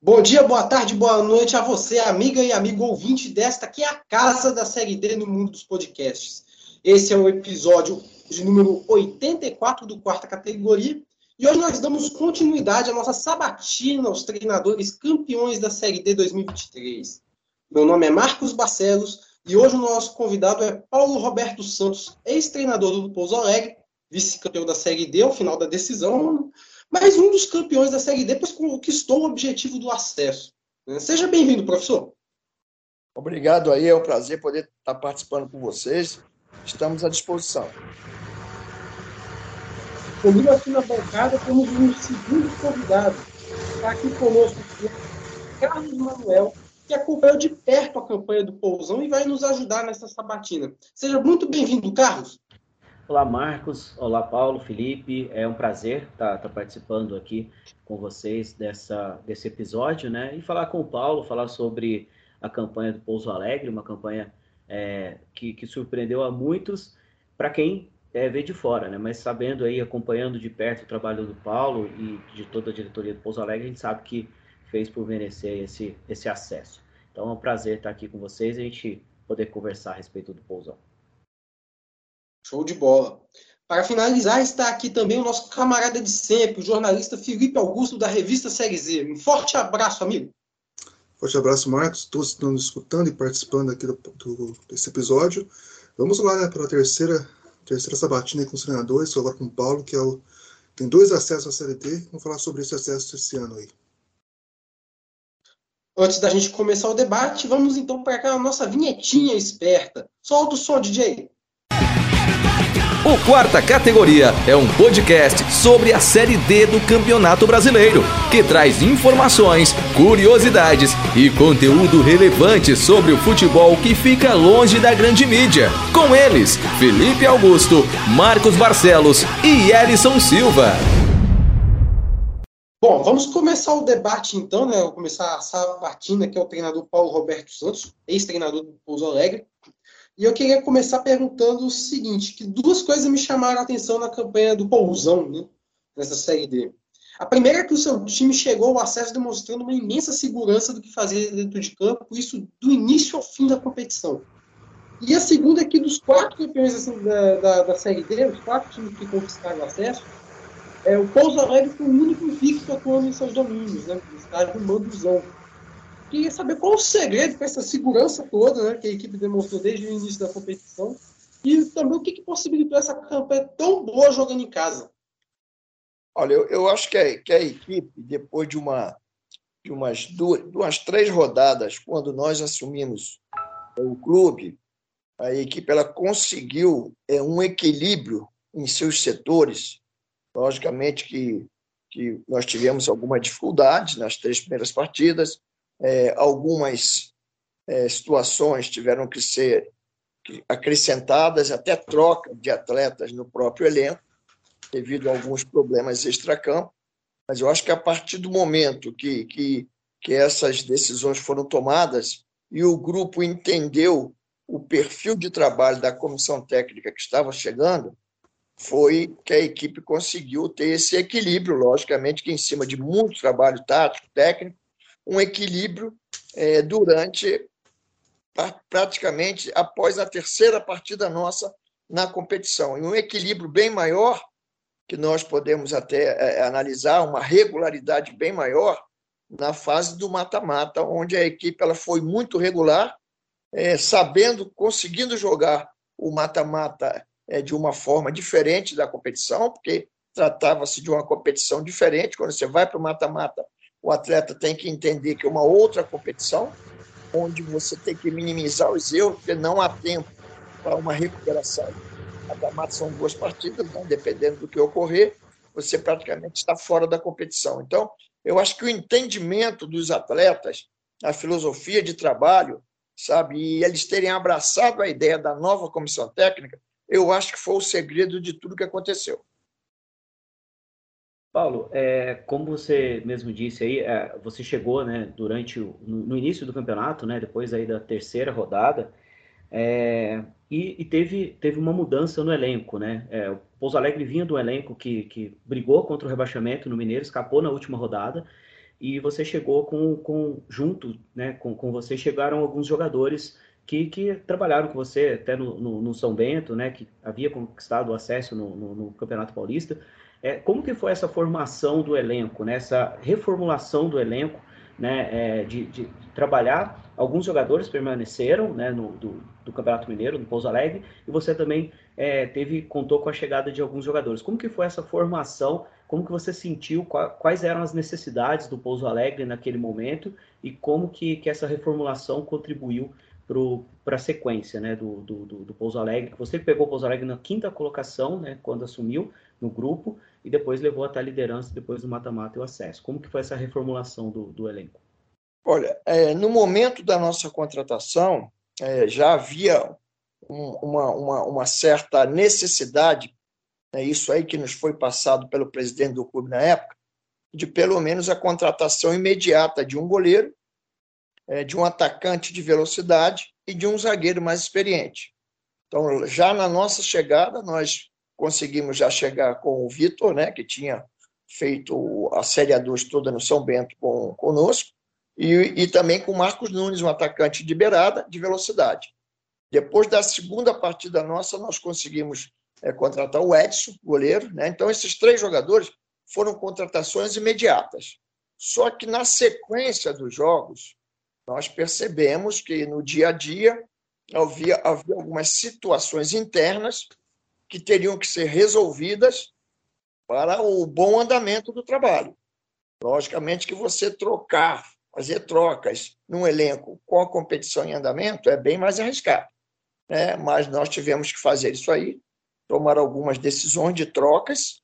Bom dia, boa tarde, boa noite a você, amiga e amigo ouvinte desta que é a casa da série D no mundo dos podcasts. Esse é o episódio de número 84 do quarta categoria e hoje nós damos continuidade à nossa sabatina aos treinadores campeões da série D 2023. Meu nome é Marcos Barcelos e hoje o nosso convidado é Paulo Roberto Santos, ex-treinador do Pouso Alegre, vice-campeão da série D ao final da decisão, mas um dos campeões da Série D, pois conquistou o objetivo do acesso. Né? Seja bem-vindo, professor. Obrigado aí, é um prazer poder estar participando com vocês. Estamos à disposição. Comigo aqui na bancada temos um segundo convidado. Está aqui conosco Carlos Manuel, que acompanhou de perto a campanha do Pousão e vai nos ajudar nessa sabatina. Seja muito bem-vindo, Carlos. Olá, Marcos. Olá, Paulo, Felipe. É um prazer estar, estar, participando aqui com vocês dessa, desse episódio, né? E falar com o Paulo, falar sobre a campanha do Pouso Alegre, uma campanha é, que, que, surpreendeu a muitos, para quem é, vê de fora, né? Mas sabendo aí, acompanhando de perto o trabalho do Paulo e de toda a diretoria do Pouso Alegre, a gente sabe que fez por merecer esse, esse acesso. Então é um prazer estar aqui com vocês e a gente poder conversar a respeito do Pousão. Show de bola. Para finalizar, está aqui também o nosso camarada de sempre, o jornalista Felipe Augusto, da revista Série Z. Um forte abraço, amigo. Forte abraço, Marcos. Todos estão escutando e participando aqui do, do, desse episódio. Vamos lá né, para a terceira, terceira sabatina com os treinadores, agora com o Paulo, que é o, tem dois acessos à Série D. Vamos falar sobre esse acesso esse ano aí. Antes da gente começar o debate, vamos então para aquela nossa vinhetinha esperta. Solta o som, DJ. O Quarta Categoria é um podcast sobre a Série D do Campeonato Brasileiro, que traz informações, curiosidades e conteúdo relevante sobre o futebol que fica longe da grande mídia. Com eles, Felipe Augusto, Marcos Barcelos e Elison Silva. Bom, vamos começar o debate então, né? Vou começar a sabatina, que é o treinador Paulo Roberto Santos, ex-treinador do Pouso Alegre. E eu queria começar perguntando o seguinte, que duas coisas me chamaram a atenção na campanha do Pousão, né, nessa Série D. A primeira é que o seu time chegou ao acesso demonstrando uma imensa segurança do que fazer dentro de campo, isso do início ao fim da competição. E a segunda é que dos quatro campeões assim, da, da, da, Série D, os quatro times que conquistaram o acesso, é, o Pouso Alegre foi o único invicto atuando em seus domínios, né, no estádio Manduzão. Queria saber qual o segredo para essa segurança toda né, que a equipe demonstrou desde o início da competição e também o que, que possibilitou essa campanha tão boa jogando em casa. Olha, eu, eu acho que a, que a equipe, depois de, uma, de umas duas, duas, três rodadas, quando nós assumimos o clube, a equipe ela conseguiu é, um equilíbrio em seus setores. Logicamente que, que nós tivemos alguma dificuldade nas três primeiras partidas, é, algumas é, situações tiveram que ser acrescentadas, até troca de atletas no próprio elenco, devido a alguns problemas extracampo. Mas eu acho que a partir do momento que, que, que essas decisões foram tomadas e o grupo entendeu o perfil de trabalho da comissão técnica que estava chegando, foi que a equipe conseguiu ter esse equilíbrio, logicamente que em cima de muito trabalho tático, técnico, um equilíbrio é, durante praticamente após a terceira partida nossa na competição. E um equilíbrio bem maior, que nós podemos até é, analisar, uma regularidade bem maior na fase do mata-mata, onde a equipe ela foi muito regular, é, sabendo, conseguindo jogar o mata-mata é, de uma forma diferente da competição, porque tratava-se de uma competição diferente. Quando você vai para o mata-mata, o atleta tem que entender que é uma outra competição, onde você tem que minimizar os erros, porque não há tempo para uma recuperação. A mata são duas partidas, então, dependendo do que ocorrer, você praticamente está fora da competição. Então, eu acho que o entendimento dos atletas, a filosofia de trabalho, sabe, e eles terem abraçado a ideia da nova comissão técnica, eu acho que foi o segredo de tudo que aconteceu. Paulo, é, como você mesmo disse aí, é, você chegou, né, durante no, no, início do campeonato, né, depois aí da terceira rodada, é, e, e, teve, teve uma mudança no elenco, né? É, o Pouso Alegre vinha do elenco que, que brigou contra o rebaixamento no Mineiro, escapou na última rodada, e você chegou com, com junto, né, com, com você chegaram alguns jogadores que, que trabalharam com você até no, no, no, São Bento, né, que havia conquistado o acesso no, no Campeonato Paulista. É, como que foi essa formação do elenco, né, essa reformulação do elenco, né, é, de, de, trabalhar? Alguns jogadores permaneceram né, no, do, do Campeonato Mineiro, no Pouso Alegre, e você também é, teve contou com a chegada de alguns jogadores. Como que foi essa formação? Como que você sentiu? Quais eram as necessidades do Pouso Alegre naquele momento e como que, que essa reformulação contribuiu para a sequência né, do, do, do, Pouso Alegre? Você pegou o Pouso Alegre na quinta colocação, né, quando assumiu no grupo, e depois levou até a liderança depois do mata-mata e o acesso. Como que foi essa reformulação do, do elenco? Olha, é, no momento da nossa contratação, é, já havia um, uma, uma, uma, certa necessidade, é isso aí que nos foi passado pelo presidente do clube na época, de pelo menos a contratação imediata de um goleiro, é, de um atacante de velocidade e de um zagueiro mais experiente. Então, já na nossa chegada, nós conseguimos já chegar com o Vitor, né, que tinha feito a Série A2 toda no São Bento com, conosco, e, e também com o Marcos Nunes, um atacante de beirada, de velocidade. Depois da segunda partida nossa, nós conseguimos é, contratar o Edson, goleiro. Né? Então, esses três jogadores foram contratações imediatas. Só que na sequência dos jogos, nós percebemos que no dia a dia havia, havia algumas situações internas que teriam que ser resolvidas para o bom andamento do trabalho. Logicamente que você trocar, fazer trocas num elenco com a competição em andamento é bem mais arriscado. Né? Mas nós tivemos que fazer isso aí, tomar algumas decisões de trocas.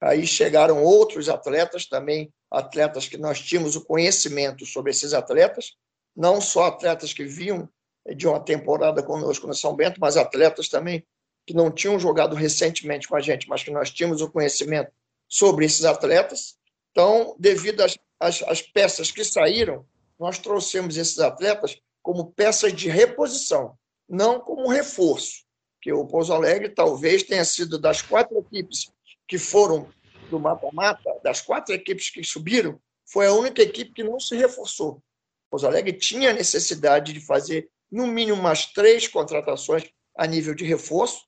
Aí chegaram outros atletas também, atletas que nós tínhamos o conhecimento sobre esses atletas, não só atletas que vinham de uma temporada conosco no São Bento, mas atletas também que não tinham jogado recentemente com a gente, mas que nós tínhamos o conhecimento sobre esses atletas. Então, devido às, às, às peças que saíram, nós trouxemos esses atletas como peças de reposição, não como reforço. Que o Pouso Alegre talvez tenha sido das quatro equipes que foram do mata-mata, das quatro equipes que subiram, foi a única equipe que não se reforçou. Pouso Alegre tinha necessidade de fazer no mínimo umas três contratações a nível de reforço,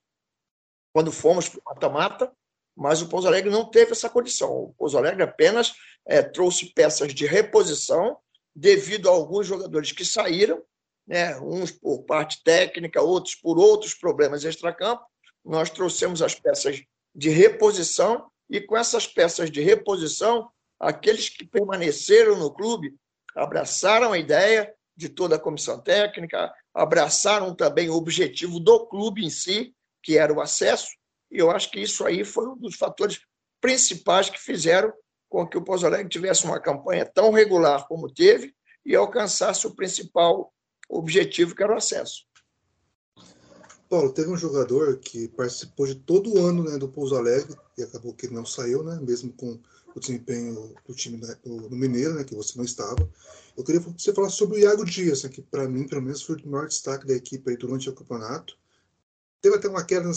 quando fomos para o mata-mata, mas o Pouso Alegre não teve essa condição. O Pouso Alegre apenas é, trouxe peças de reposição devido a alguns jogadores que saíram, né, uns por parte técnica, outros por outros problemas extracampo. Nós trouxemos as peças de reposição e com essas peças de reposição, aqueles que permaneceram no clube abraçaram a ideia de toda a comissão técnica, abraçaram também o objetivo do clube em si, que era o acesso, e eu acho que isso aí foi um dos fatores principais que fizeram com que o Pouso Alegre tivesse uma campanha tão regular como teve e alcançasse o principal objetivo, que era o acesso. Paulo, teve um jogador que participou de todo o ano né, do Pouso Alegre e acabou que não saiu, né, mesmo com o desempenho do time do, do, Mineiro, né, que você não estava. Eu queria que você falasse sobre o Iago Dias, né, que para mim, pelo menos, foi o maior destaque da equipe durante o campeonato. Teve até uma queda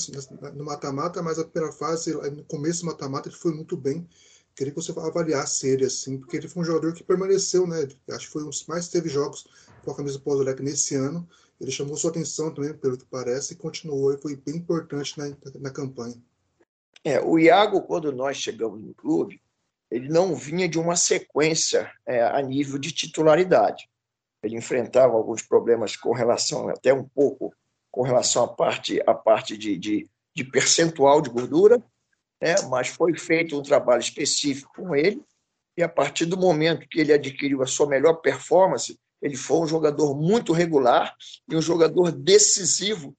no mata-mata, mas a primeira fase, no começo do mata-mata, ele foi muito bem. Queria que você avaliasse ele, assim, porque ele foi um jogador que permaneceu, né? Acho que foi um dos mais teve jogos com a camisa do Pozolec nesse ano. Ele chamou sua atenção também, pelo que parece, e continuou e foi bem importante na, na campanha. É, o Iago, quando nós chegamos no clube, ele não vinha de uma sequência é, a nível de titularidade. Ele enfrentava alguns problemas com relação até um pouco com relação à parte, à parte de, de, de percentual de gordura, né? mas foi feito um trabalho específico com ele, e a partir do momento que ele adquiriu a sua melhor performance, ele foi um jogador muito regular e um jogador decisivo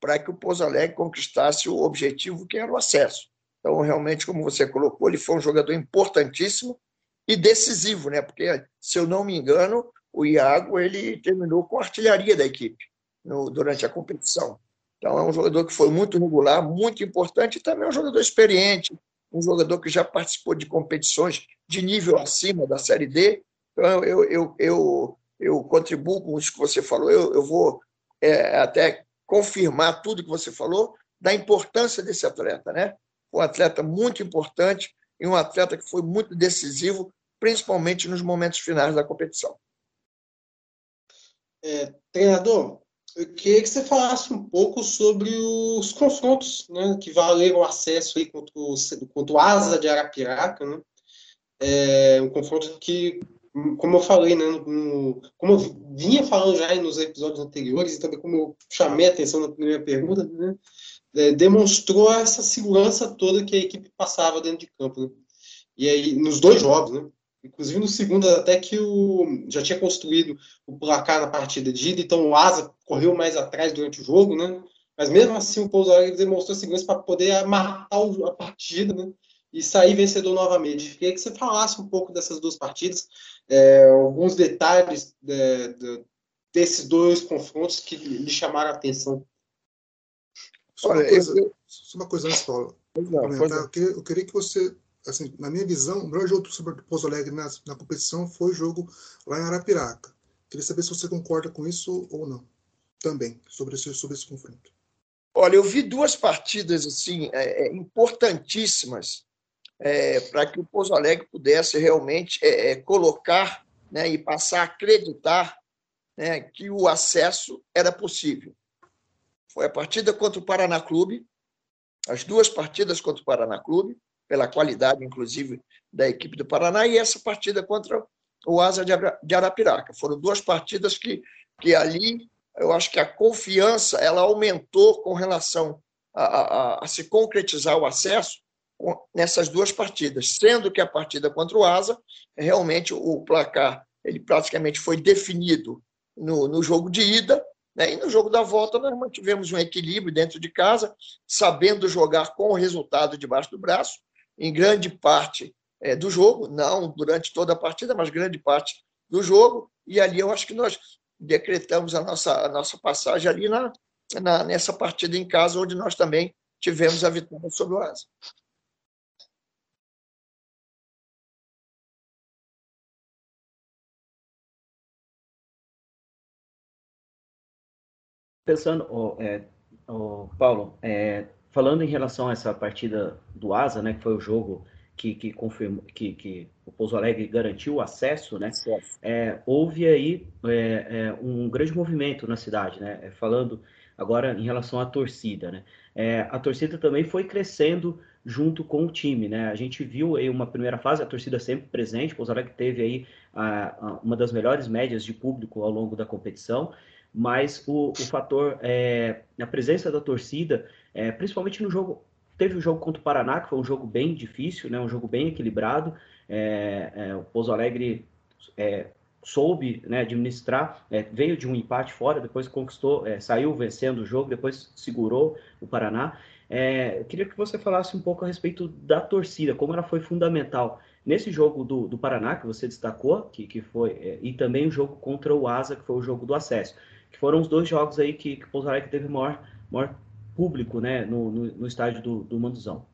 para que o Pouso conquistasse o objetivo que era o acesso. Então, realmente, como você colocou, ele foi um jogador importantíssimo e decisivo, né? Porque, se eu não me engano, o Iago ele terminou com a artilharia da equipe no, durante a competição. Então, é um jogador que foi muito regular, muito importante, e também é um jogador experiente, um jogador que já participou de competições de nível acima da Série D. Então, eu, eu, eu, eu contribuo com isso que você falou, eu, eu vou é, até confirmar tudo que você falou, da importância desse atleta. Né? Um atleta muito importante e um atleta que foi muito decisivo principalmente nos momentos finais da competição. É, treinador, eu queria que você falasse um pouco sobre os confrontos né, que valeram acesso aí contra o, contra o Asa de Arapiraca. Né? É um confronto que, como eu falei, né, no, como eu vinha falando já nos episódios anteriores, e também como eu chamei a atenção na primeira pergunta, né, é, demonstrou essa segurança toda que a equipe passava dentro de campo. Né? E aí, nos dois jogos, né? Inclusive no segundo, até que o já tinha construído o placar na partida de ida, então o Asa correu mais atrás durante o jogo, né? Mas mesmo assim o Pouso Alegre demonstrou segurança para poder matar a partida, né? E sair vencedor novamente. Queria que você falasse um pouco dessas duas partidas, é, alguns detalhes é, de, desses dois confrontos que lhe chamaram a atenção. Só uma coisa, eu... só uma coisa antes, Paulo. Não, eu, queria, eu queria que você assim, na minha visão, o melhor jogo do Pouso Alegre na, na competição foi o jogo lá em Arapiraca. Queria saber se você concorda com isso ou não, também, sobre esse, sobre esse confronto. Olha, eu vi duas partidas assim é, é importantíssimas é, para que o Pouso Alegre pudesse realmente é, é, colocar né, e passar a acreditar né, que o acesso era possível. Foi a partida contra o Paraná Clube, as duas partidas contra o Paraná Clube, pela qualidade, inclusive, da equipe do Paraná, e essa partida contra o Asa de Arapiraca. Foram duas partidas que, que ali eu acho que a confiança ela aumentou com relação a, a, a se concretizar o acesso nessas duas partidas, sendo que a partida contra o Asa, realmente o placar ele praticamente foi definido no, no jogo de ida, né? e no jogo da volta nós mantivemos um equilíbrio dentro de casa, sabendo jogar com o resultado debaixo do braço, em grande parte é, do jogo, não durante toda a partida, mas grande parte do jogo, e ali eu acho que nós decretamos a nossa, a nossa passagem ali na, na, nessa partida em casa, onde nós também tivemos a vitória sobre o Asa. Pensando, oh, é, oh, Paulo, é, falando em relação a essa partida do Asa, né, que foi o jogo que, que confirmou que, que o Pouso Alegre garantiu o acesso, né? É, houve aí é, é, um grande movimento na cidade, né? É, falando agora em relação à torcida, né? É, a torcida também foi crescendo junto com o time, né? A gente viu aí uma primeira fase, a torcida sempre presente, o Pouso Alegre teve aí a, a, uma das melhores médias de público ao longo da competição, mas o, o fator, é, a presença da torcida é, principalmente no jogo. Teve o um jogo contra o Paraná, que foi um jogo bem difícil, né, um jogo bem equilibrado. É, é, o Pouso Alegre é, soube né, administrar, é, veio de um empate fora, depois conquistou, é, saiu vencendo o jogo, depois segurou o Paraná. eu queria que você falasse um pouco a respeito da torcida, como ela foi fundamental nesse jogo do, do Paraná, que você destacou, que, que foi, e também o jogo contra o Asa, que foi o jogo do acesso, que foram os dois jogos aí que, que o Pouso Alegre teve maior, maior público né, no, no, no estádio do, do Manduzão?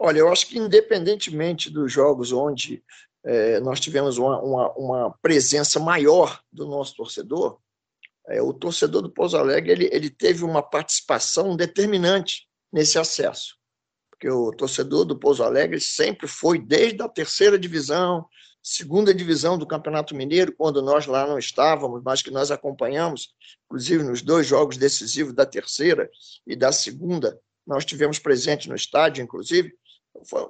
Olha, eu acho que independentemente dos jogos onde é, nós tivemos uma, uma, uma, presença maior do nosso torcedor, é, o torcedor do Pouso Alegre ele, ele teve uma participação determinante nesse acesso. Porque o torcedor do Pouso Alegre sempre foi, desde a terceira divisão, segunda divisão do Campeonato Mineiro, quando nós lá não estávamos, mas que nós acompanhamos, inclusive nos dois jogos decisivos da terceira e da segunda, nós tivemos presente no estádio, inclusive,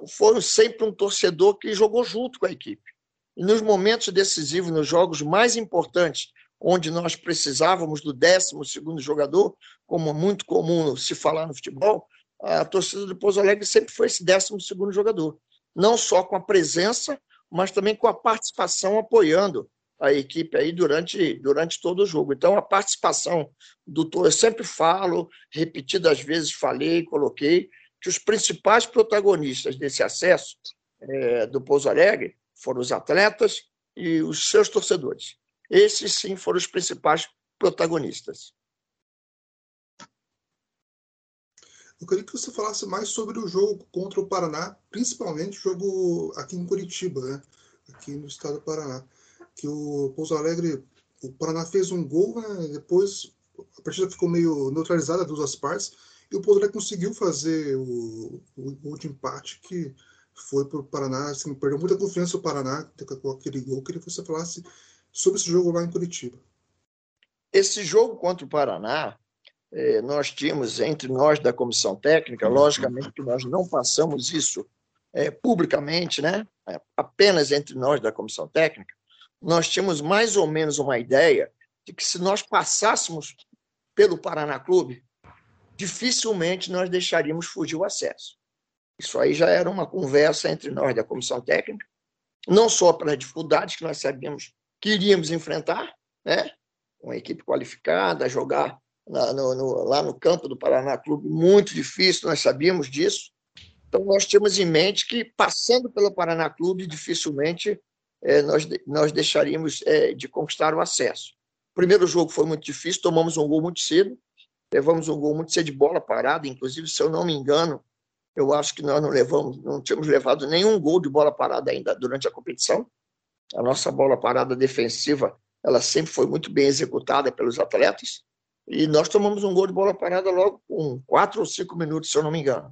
foi sempre um torcedor que jogou junto com a equipe. E nos momentos decisivos, nos jogos mais importantes, onde nós precisávamos do décimo segundo jogador, como é muito comum se falar no futebol, a torcida do Pouso Alegre sempre foi esse décimo segundo jogador. Não só com a presença, mas também com a participação apoiando a equipe aí durante, durante todo o jogo. Então, a participação do eu sempre falo, repetidas vezes falei, coloquei, que os principais protagonistas desse acesso é, do Pouso Alegre foram os atletas e os seus torcedores. Esses, sim, foram os principais protagonistas. Eu queria que você falasse mais sobre o jogo contra o Paraná, principalmente o jogo aqui em Curitiba, né? aqui no estado do Paraná. Que o Pouso Alegre, o Paraná fez um gol, né? depois a partida ficou meio neutralizada das duas partes, e o Pouso Alegre conseguiu fazer o, o, o de empate, que foi para o Paraná, assim, perdeu muita confiança o Paraná com aquele gol. Queria que você falasse sobre esse jogo lá em Curitiba. Esse jogo contra o Paraná, nós tínhamos entre nós da comissão técnica, logicamente que nós não passamos isso é, publicamente, né? É, apenas entre nós da comissão técnica, nós tínhamos mais ou menos uma ideia de que se nós passássemos pelo Paraná Clube, dificilmente nós deixaríamos fugir o acesso. Isso aí já era uma conversa entre nós da comissão técnica, não só pelas dificuldades que nós sabíamos que iríamos enfrentar, né? uma equipe qualificada, jogar lá no, no, lá no campo do Paraná Clube, muito difícil, nós sabíamos disso. Então, nós tínhamos em mente que, passando pelo Paraná Clube, dificilmente é, nós, nós deixaríamos é, de conquistar o acesso. O primeiro jogo foi muito difícil, tomamos um gol muito cedo, levamos um gol muito cedo de bola parada, inclusive, se eu não me engano, eu acho que nós não levamos, não tínhamos levado nenhum gol de bola parada ainda durante a competição. A nossa bola parada defensiva ela sempre foi muito bem executada pelos atletas. E nós tomamos um gol de bola parada logo com quatro ou cinco minutos, se eu não me engano.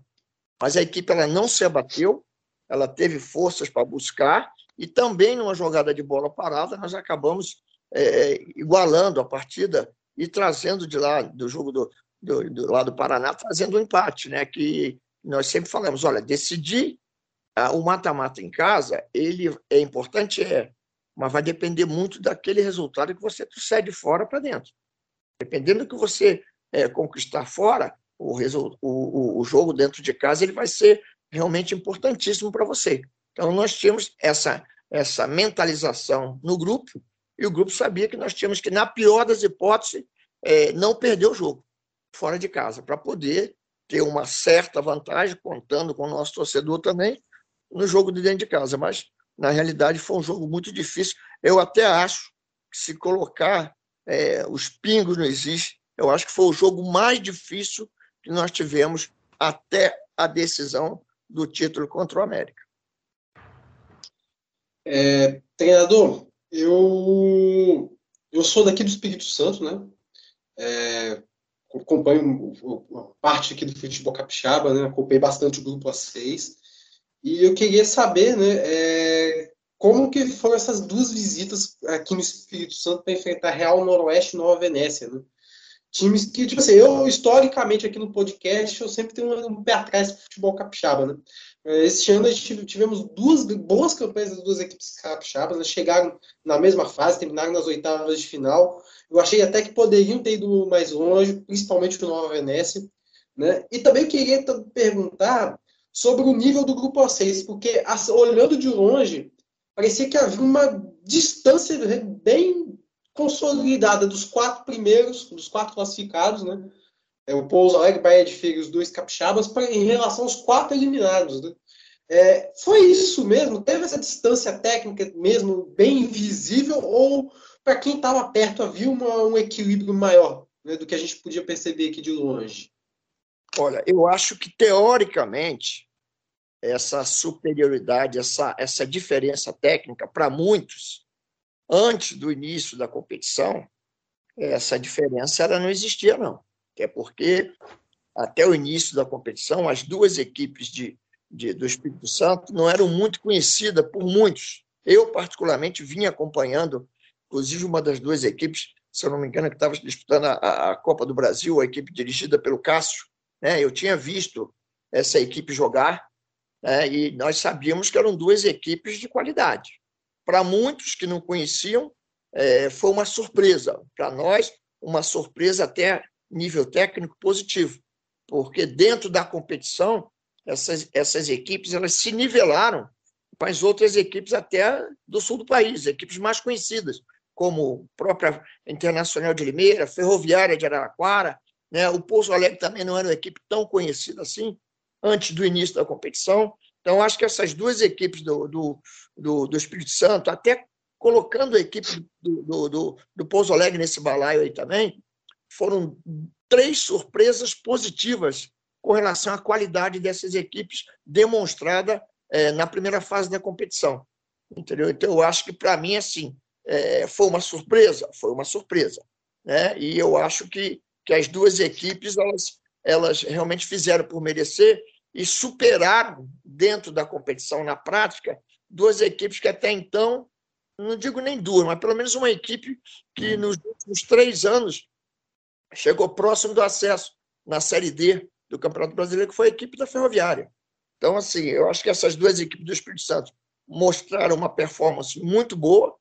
Mas a equipe ela não se abateu, ela teve forças para buscar e também numa jogada de bola parada nós acabamos é, igualando a partida e trazendo de lá do jogo do, do, do lá do Paraná trazendo um empate, né? Que nós sempre falamos, olha, decidir ah, o mata-mata em casa, ele é importante, é, mas vai depender muito daquele resultado que você trouxer de fora para dentro. Dependendo do que você é, conquistar fora, o, o, o jogo dentro de casa ele vai ser realmente importantíssimo para você. Então, nós tínhamos essa, essa mentalização no grupo, e o grupo sabia que nós tínhamos que, na pior das hipóteses, é, não perder o jogo fora de casa, para poder ter uma certa vantagem, contando com o nosso torcedor também, no jogo de dentro de casa. Mas na realidade foi um jogo muito difícil. Eu até acho que se colocar é, os pingos não existe, eu acho que foi o jogo mais difícil que nós tivemos até a decisão do título contra o América. É, treinador, eu, eu sou daqui do Espírito Santo, né? É, acompanho parte aqui do futebol capixaba, né? Acompanhei bastante o grupo A6. E eu queria saber, né, é, como que foram essas duas visitas aqui no Espírito Santo para enfrentar Real Noroeste e Nova Venécia, né? Times que, tipo assim, eu historicamente aqui no podcast, eu sempre tenho um, pé atrás do futebol capixaba, né? Esse ano a gente tivemos duas boas campanhas das duas equipes capixabas, né? chegaram na mesma fase, terminaram nas oitavas de final. Eu achei até que poderiam ter ido mais longe, principalmente o Nova Venécia. Né? E também queria perguntar sobre o nível do grupo A6, porque olhando de longe, parecia que havia uma distância bem consolidada dos quatro primeiros, dos quatro classificados, né? É, o Pouso Alegre, Bahia de Feira os dois capixabas, pra, em relação aos quatro eliminados. Né? É, foi isso mesmo? Teve essa distância técnica mesmo bem invisível? Ou para quem estava perto havia uma, um equilíbrio maior né, do que a gente podia perceber aqui de longe? Olha, eu acho que teoricamente essa superioridade, essa, essa diferença técnica para muitos, antes do início da competição, essa diferença ela não existia, não. Até porque, até o início da competição, as duas equipes de, de, do Espírito Santo não eram muito conhecidas por muitos. Eu, particularmente, vinha acompanhando, inclusive, uma das duas equipes, se eu não me engano, que estava disputando a, a Copa do Brasil, a equipe dirigida pelo Cássio. Né? Eu tinha visto essa equipe jogar, é, e nós sabíamos que eram duas equipes de qualidade. Para muitos que não conheciam, é, foi uma surpresa. Para nós, uma surpresa até nível técnico positivo, porque dentro da competição, essas, essas equipes elas se nivelaram com as outras equipes até do sul do país, equipes mais conhecidas, como própria Internacional de Limeira, Ferroviária de Araraquara, né? o Pouso Alegre também não era uma equipe tão conhecida assim, antes do início da competição. Então, acho que essas duas equipes do, do, do, do Espírito Santo, até colocando a equipe do, do, do, do Pouso Alegre nesse balaio aí também, foram três surpresas positivas com relação à qualidade dessas equipes demonstrada é, na primeira fase da competição. Entendeu? Então, eu acho que, para mim, assim, é, foi uma surpresa? Foi uma surpresa. Né? E eu acho que, que as duas equipes elas elas realmente fizeram por merecer e superaram dentro da competição, na prática, duas equipes que até então, não digo nem duas, mas pelo menos uma equipe que nos últimos três anos chegou próximo do acesso na Série D do Campeonato Brasileiro, que foi a equipe da Ferroviária. Então, assim, eu acho que essas duas equipes do Espírito Santo mostraram uma performance muito boa,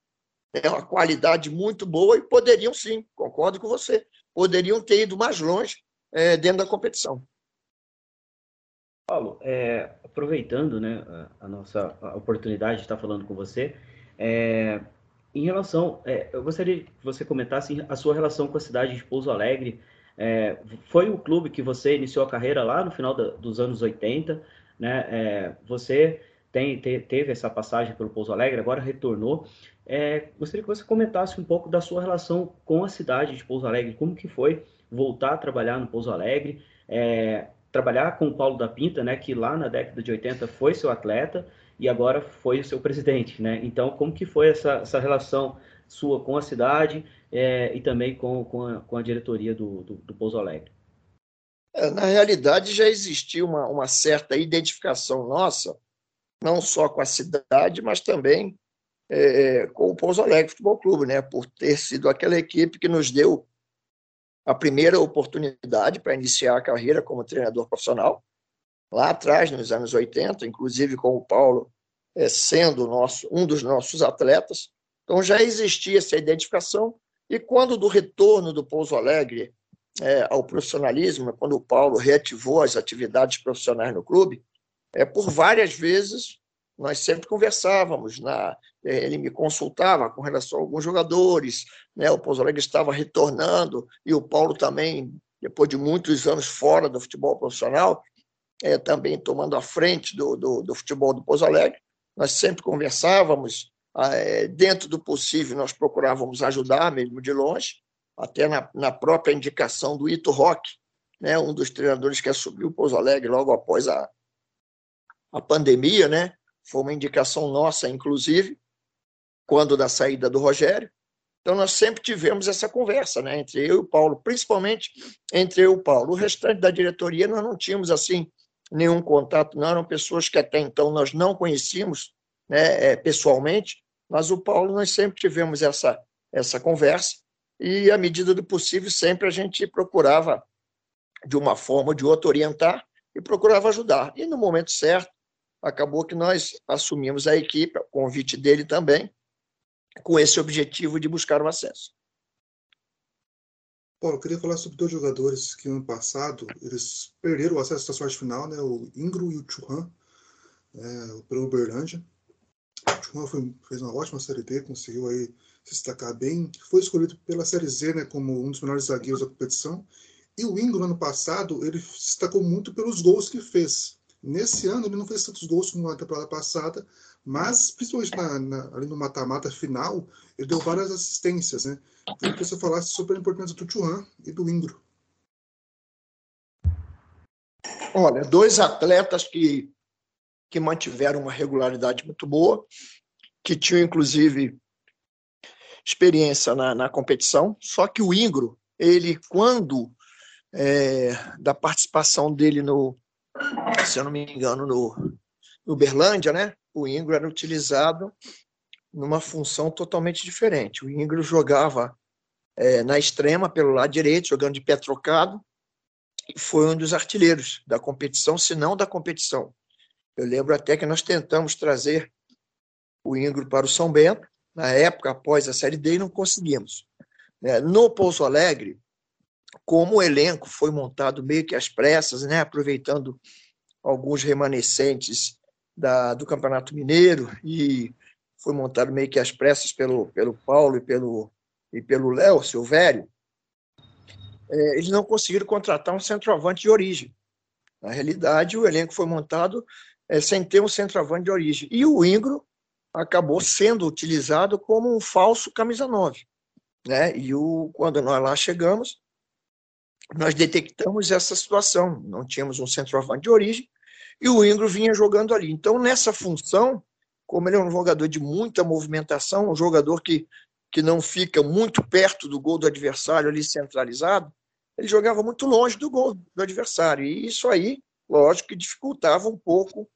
né, uma qualidade muito boa e poderiam sim, concordo com você, poderiam ter ido mais longe é, dentro da competição. Paulo, é, aproveitando né, a, a nossa oportunidade de estar falando com você, é, em relação, é, eu gostaria que você comentasse a sua relação com a cidade de Pouso Alegre. É, foi o clube que você iniciou a carreira lá no final da, dos anos 80, né? É, você tem, te, teve essa passagem pelo Pouso Alegre, agora retornou. É, gostaria que você comentasse um pouco da sua relação com a cidade de Pouso Alegre, como que foi voltar a trabalhar no Pouso Alegre, é, trabalhar com o Paulo da Pinta, né, que lá na década de 80 foi seu atleta e agora foi o seu presidente, né? Então, como que foi essa, essa relação sua com a cidade é, e também com, com, a, com a diretoria do, do, do Pouso Alegre? É, na realidade, já existia uma, uma certa identificação nossa, não só com a cidade, mas também é, com o Pouso Alegre Futebol Clube, né? por ter sido aquela equipe que nos deu a primeira oportunidade para iniciar a carreira como treinador profissional, lá atrás, nos anos 80, inclusive com o Paulo é, sendo nosso, um dos nossos atletas. Então já existia essa identificação, e quando do retorno do Pouso Alegre é, ao profissionalismo, quando o Paulo reativou as atividades profissionais no clube, é, por várias vezes nós sempre conversávamos, na, ele me consultava com relação a alguns jogadores, né, o Alegre estava retornando, e o Paulo também, depois de muitos anos fora do futebol profissional, é, também tomando a frente do, do, do, futebol do Pouso Alegre, nós sempre conversávamos, é, dentro do possível nós procurávamos ajudar, mesmo de longe, até na, na própria indicação do Ito Roque, né, um dos treinadores que assumiu o Pouso Alegre logo após a, a pandemia, né, foi uma indicação nossa, inclusive, quando da saída do Rogério. Então, nós sempre tivemos essa conversa né, entre eu e o Paulo, principalmente entre eu e o Paulo. O restante da diretoria, nós não tínhamos assim nenhum contato, não eram pessoas que até então nós não conhecíamos né, é, pessoalmente, mas o Paulo, nós sempre tivemos essa, essa conversa e, à medida do possível, sempre a gente procurava, de uma forma ou de outra, orientar e procurava ajudar. E no momento certo, acabou que nós assumimos a equipe, o convite dele também, com esse objetivo de buscar o acesso. Paulo, eu queria falar sobre dois jogadores que no ano passado eles perderam o acesso à sorte final, né? O Ingro e o Churran, é, pelo Uberlândia. O Churran foi, fez uma ótima Série D, conseguiu aí se destacar bem, foi escolhido pela Série Z, né, como um dos melhores zagueiros da competição. E o Ingro, no ano passado, ele se destacou muito pelos gols que fez. Nesse ano, ele não fez tantos gols como na temporada passada, mas, principalmente na, na, ali no mata-mata final, ele deu várias assistências. Né? Queria que você falasse sobre a importância do Tuan e do Ingro. Olha, dois atletas que, que mantiveram uma regularidade muito boa, que tinham, inclusive, experiência na, na competição, só que o Ingro, ele, quando é, da participação dele no, se eu não me engano, no, Uberlândia, né? O Ingro era utilizado numa função totalmente diferente. O Ingro jogava é, na extrema, pelo lado direito, jogando de pé trocado, e foi um dos artilheiros da competição, se não da competição. Eu lembro até que nós tentamos trazer o Ingro para o São Bento, na época, após a Série D, e não conseguimos. É, no Pouso Alegre, como o elenco foi montado meio que às pressas, né, aproveitando alguns remanescentes da, do Campeonato Mineiro e foi montado meio que às pressas pelo, pelo Paulo e pelo e pelo Léo Silvério, é, eles não conseguiram contratar um centroavante de origem. Na realidade, o elenco foi montado é, sem ter um centroavante de origem. E o Ingro acabou sendo utilizado como um falso camisa 9. Né? E o, quando nós lá chegamos, nós detectamos essa situação. Não tínhamos um centroavante de origem e o Ingro vinha jogando ali. Então, nessa função, como ele é um jogador de muita movimentação, um jogador que, que não fica muito perto do gol do adversário ali centralizado, ele jogava muito longe do gol do adversário. E isso aí, lógico, que dificultava um pouco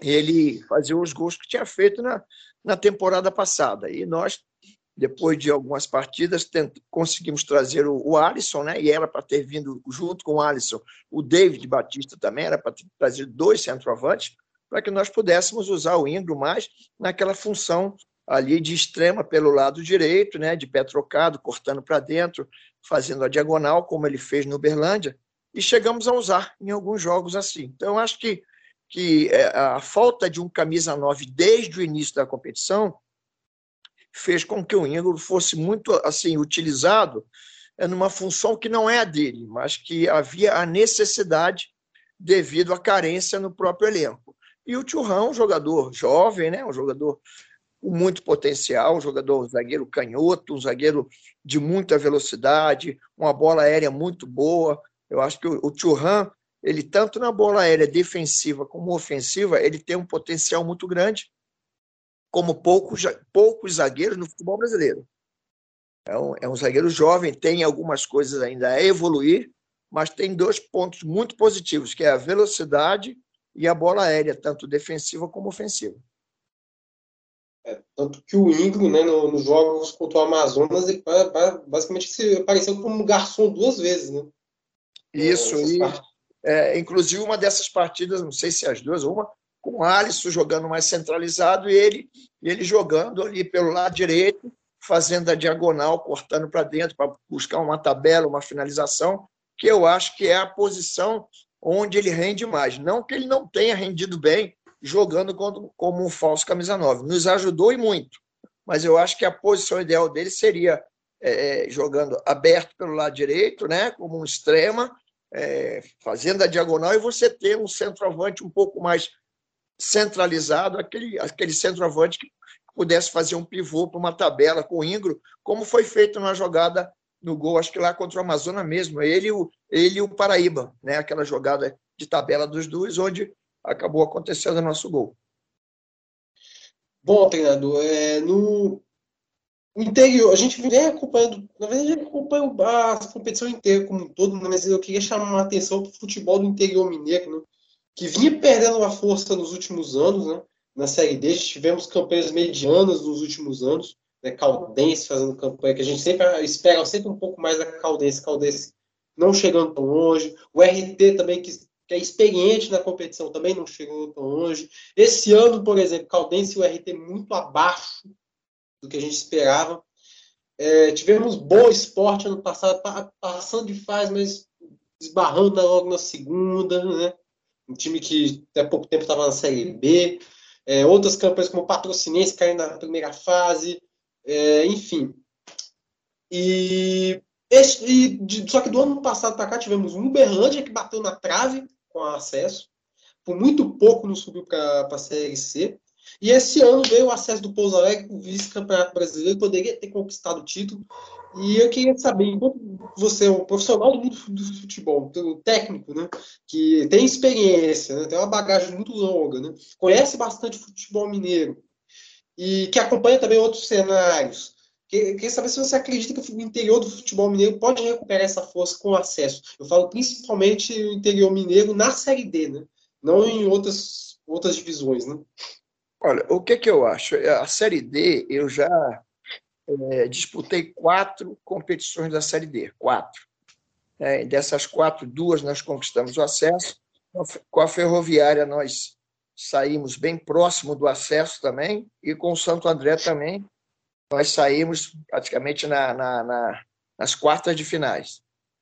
ele fazia os gols que tinha feito na, na temporada passada. E nós, depois de algumas partidas, conseguimos trazer o, o Alisson, né? e era para ter vindo junto com o Alisson o David Batista também, era para trazer dois centroavantes, para que nós pudéssemos usar o Ingro mais naquela função ali de extrema pelo lado direito, né, de pé trocado, cortando para dentro, fazendo a diagonal, como ele fez no Uberlândia, e chegamos a usar em alguns jogos assim. Então, acho que, que é, a falta de um camisa 9 desde o início da competição fez com que o Íngulo fosse muito assim utilizado é, numa função que não é a dele, mas que havia a necessidade devido à carência no próprio elenco. E o Churrão, um jogador jovem, né, um jogador com muito potencial, um jogador um zagueiro canhoto, um zagueiro de muita velocidade, uma bola aérea muito boa. Eu acho que o Churran, ele tanto na bola aérea defensiva como ofensiva, ele tem um potencial muito grande, como poucos, poucos zagueiros no futebol brasileiro. É um, é um zagueiro jovem, tem algumas coisas ainda a evoluir, mas tem dois pontos muito positivos, que é a velocidade e a bola aérea, tanto defensiva como ofensiva. É, tanto que o Ingro, né, nos no jogos contra o Amazonas, ele basicamente se apareceu como garçom duas vezes, né? Isso, e é, inclusive uma dessas partidas, não sei se as duas, uma com o Alisson jogando mais centralizado e ele, ele jogando ali pelo lado direito, fazendo a diagonal, cortando para dentro para buscar uma tabela, uma finalização, que eu acho que é a posição onde ele rende mais. Não que ele não tenha rendido bem jogando como um falso camisa 9. Nos ajudou e muito, mas eu acho que a posição ideal dele seria é, é, jogando aberto pelo lado direito, né, como um extrema, é, fazendo a diagonal e você ter um centroavante um pouco mais centralizado, aquele, aquele centroavante que pudesse fazer um pivô para uma tabela com o Ingro, como foi feito na jogada no gol, acho que lá contra o Amazonas mesmo, ele, ele e o Paraíba, né, aquela jogada de tabela dos dois, onde acabou acontecendo o nosso gol. Bom, treinador, é, no interior, a gente vem acompanhando, na verdade, a acompanha a competição inteira como um todo, né, mas eu queria chamar a atenção para o futebol do interior mineiro, né, que vinha perdendo uma força nos últimos anos, né, na Série D. Tivemos campanhas medianas nos últimos anos, né, Caldense fazendo campanha, que a gente sempre espera sempre um pouco mais da Caldense, Caldense não chegando tão longe. O RT também, que que é experiente na competição, também não chegou tão longe. Esse ano, por exemplo, Caldense e o RT muito abaixo do que a gente esperava. É, tivemos bom esporte ano passado, passando de fase, mas esbarrando logo na segunda, né? Um time que até pouco tempo estava na Série B. É, outras campanhas como Patrocinense caindo na primeira fase. É, enfim. E esse, e, só que do ano passado para cá tivemos um Uberlândia que bateu na trave com acesso. Por muito pouco não subiu para a Série C. E esse ano veio o acesso do Pouso Alegre, o vice-campeonato brasileiro, poderia ter conquistado o título. E eu queria saber, enquanto você é um profissional do mundo do futebol, um técnico, né, que tem experiência, né, tem uma bagagem muito longa, né, conhece bastante futebol mineiro e que acompanha também outros cenários, Queria saber se você acredita que o interior do futebol mineiro pode recuperar essa força com acesso. Eu falo principalmente o interior mineiro na Série D, né? não em outras, outras divisões. Né? Olha, o que, que eu acho? A Série D, eu já é, disputei quatro competições da Série D. Quatro. É, dessas quatro, duas nós conquistamos o acesso. Com a Ferroviária, nós saímos bem próximo do acesso também. E com o Santo André também nós saímos praticamente na, na, na, nas quartas de finais,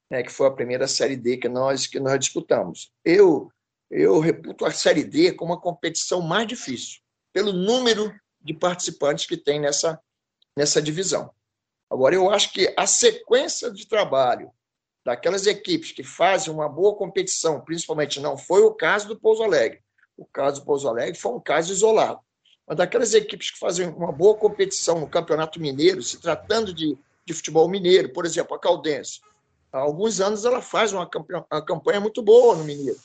né, que foi a primeira Série D que nós, que nós disputamos. Eu, eu reputo a Série D como a competição mais difícil, pelo número de participantes que tem nessa, nessa divisão. Agora, eu acho que a sequência de trabalho daquelas equipes que fazem uma boa competição, principalmente não foi o caso do Pouso Alegre. O caso do Pouso Alegre foi um caso isolado mas daquelas equipes que fazem uma boa competição no Campeonato Mineiro, se tratando de, de futebol mineiro, por exemplo, a Caldense. Há alguns anos ela faz uma campanha, uma campanha muito boa no Mineiro.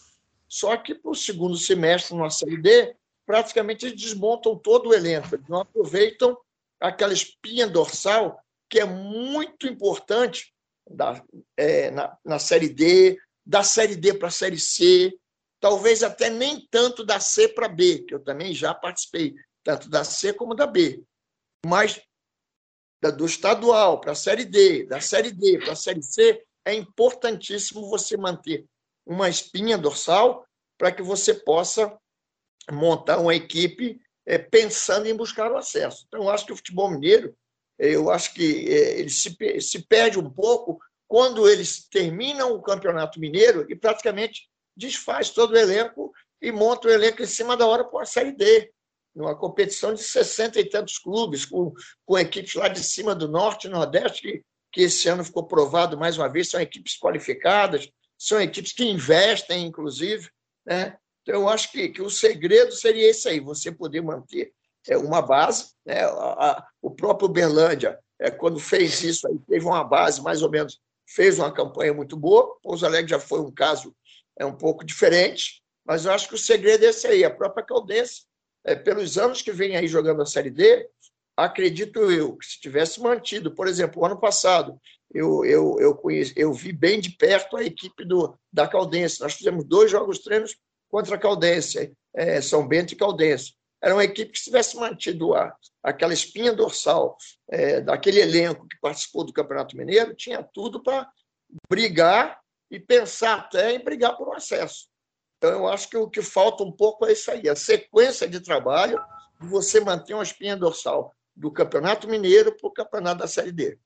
Só que para o segundo semestre, na Série D, praticamente eles desmontam todo o elenco, eles não aproveitam aquela espinha dorsal que é muito importante da, é, na, na Série D, da Série D para a Série C, talvez até nem tanto da C para B, que eu também já participei, tanto da C como da B, mas do estadual para a Série D, da Série D para a Série C, é importantíssimo você manter uma espinha dorsal para que você possa montar uma equipe é, pensando em buscar o acesso. Então, eu acho que o futebol mineiro, eu acho que é, ele se, se perde um pouco quando eles terminam o campeonato mineiro e praticamente desfaz todo o elenco e monta o elenco em cima da hora para a Série D, numa competição de 60 e tantos clubes, com, com equipes lá de cima do Norte e Nordeste, que, que esse ano ficou provado mais uma vez, são equipes qualificadas, são equipes que investem, inclusive. Né? Então, eu acho que, que o segredo seria esse aí, você poder manter é, uma base. Né? A, a, o próprio Berlândia, é, quando fez isso, aí, teve uma base mais ou menos, fez uma campanha muito boa. Pouso Alegre já foi um caso é, um pouco diferente, mas eu acho que o segredo é esse aí. A própria Caldense, é, pelos anos que vem aí jogando a Série D, acredito eu que se tivesse mantido, por exemplo, o ano passado, eu, eu, eu, conheci, eu vi bem de perto a equipe do, da Caldense. Nós fizemos dois jogos treinos contra a Caldense, é, São Bento e Caldense. Era uma equipe que, se tivesse mantido a, aquela espinha dorsal é, daquele elenco que participou do Campeonato Mineiro, tinha tudo para brigar e pensar até em brigar por um acesso. Então, eu acho que o que falta um pouco é isso aí, a sequência de trabalho de você manter uma espinha dorsal do Campeonato Mineiro para o Campeonato da Série D.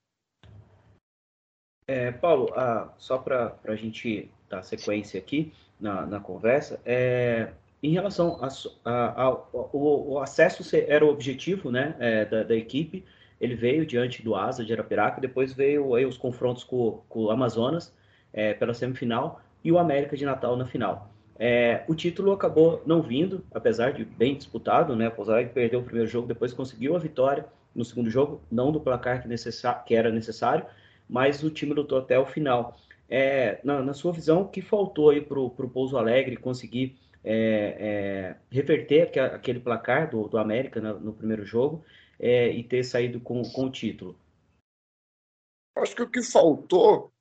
É, Paulo, ah, só para a gente dar sequência aqui na, na conversa, é, em relação ao acesso era o objetivo né, é, da, da, equipe, ele veio diante do Asa de Arapiraca, depois veio aí, os confrontos com, com o Amazonas é, pela semifinal e o América de Natal na final. É, o título acabou não vindo, apesar de bem disputado, né? O Pouso perdeu o primeiro jogo, depois conseguiu a vitória no segundo jogo, não do placar que, que era necessário, mas o time lutou até o final. É, na, na, sua visão, o que faltou aí para o Pouso Alegre conseguir é, é, reverter aquele placar do, do América no, no primeiro jogo é, e ter saído com, com o título? Acho que o que faltou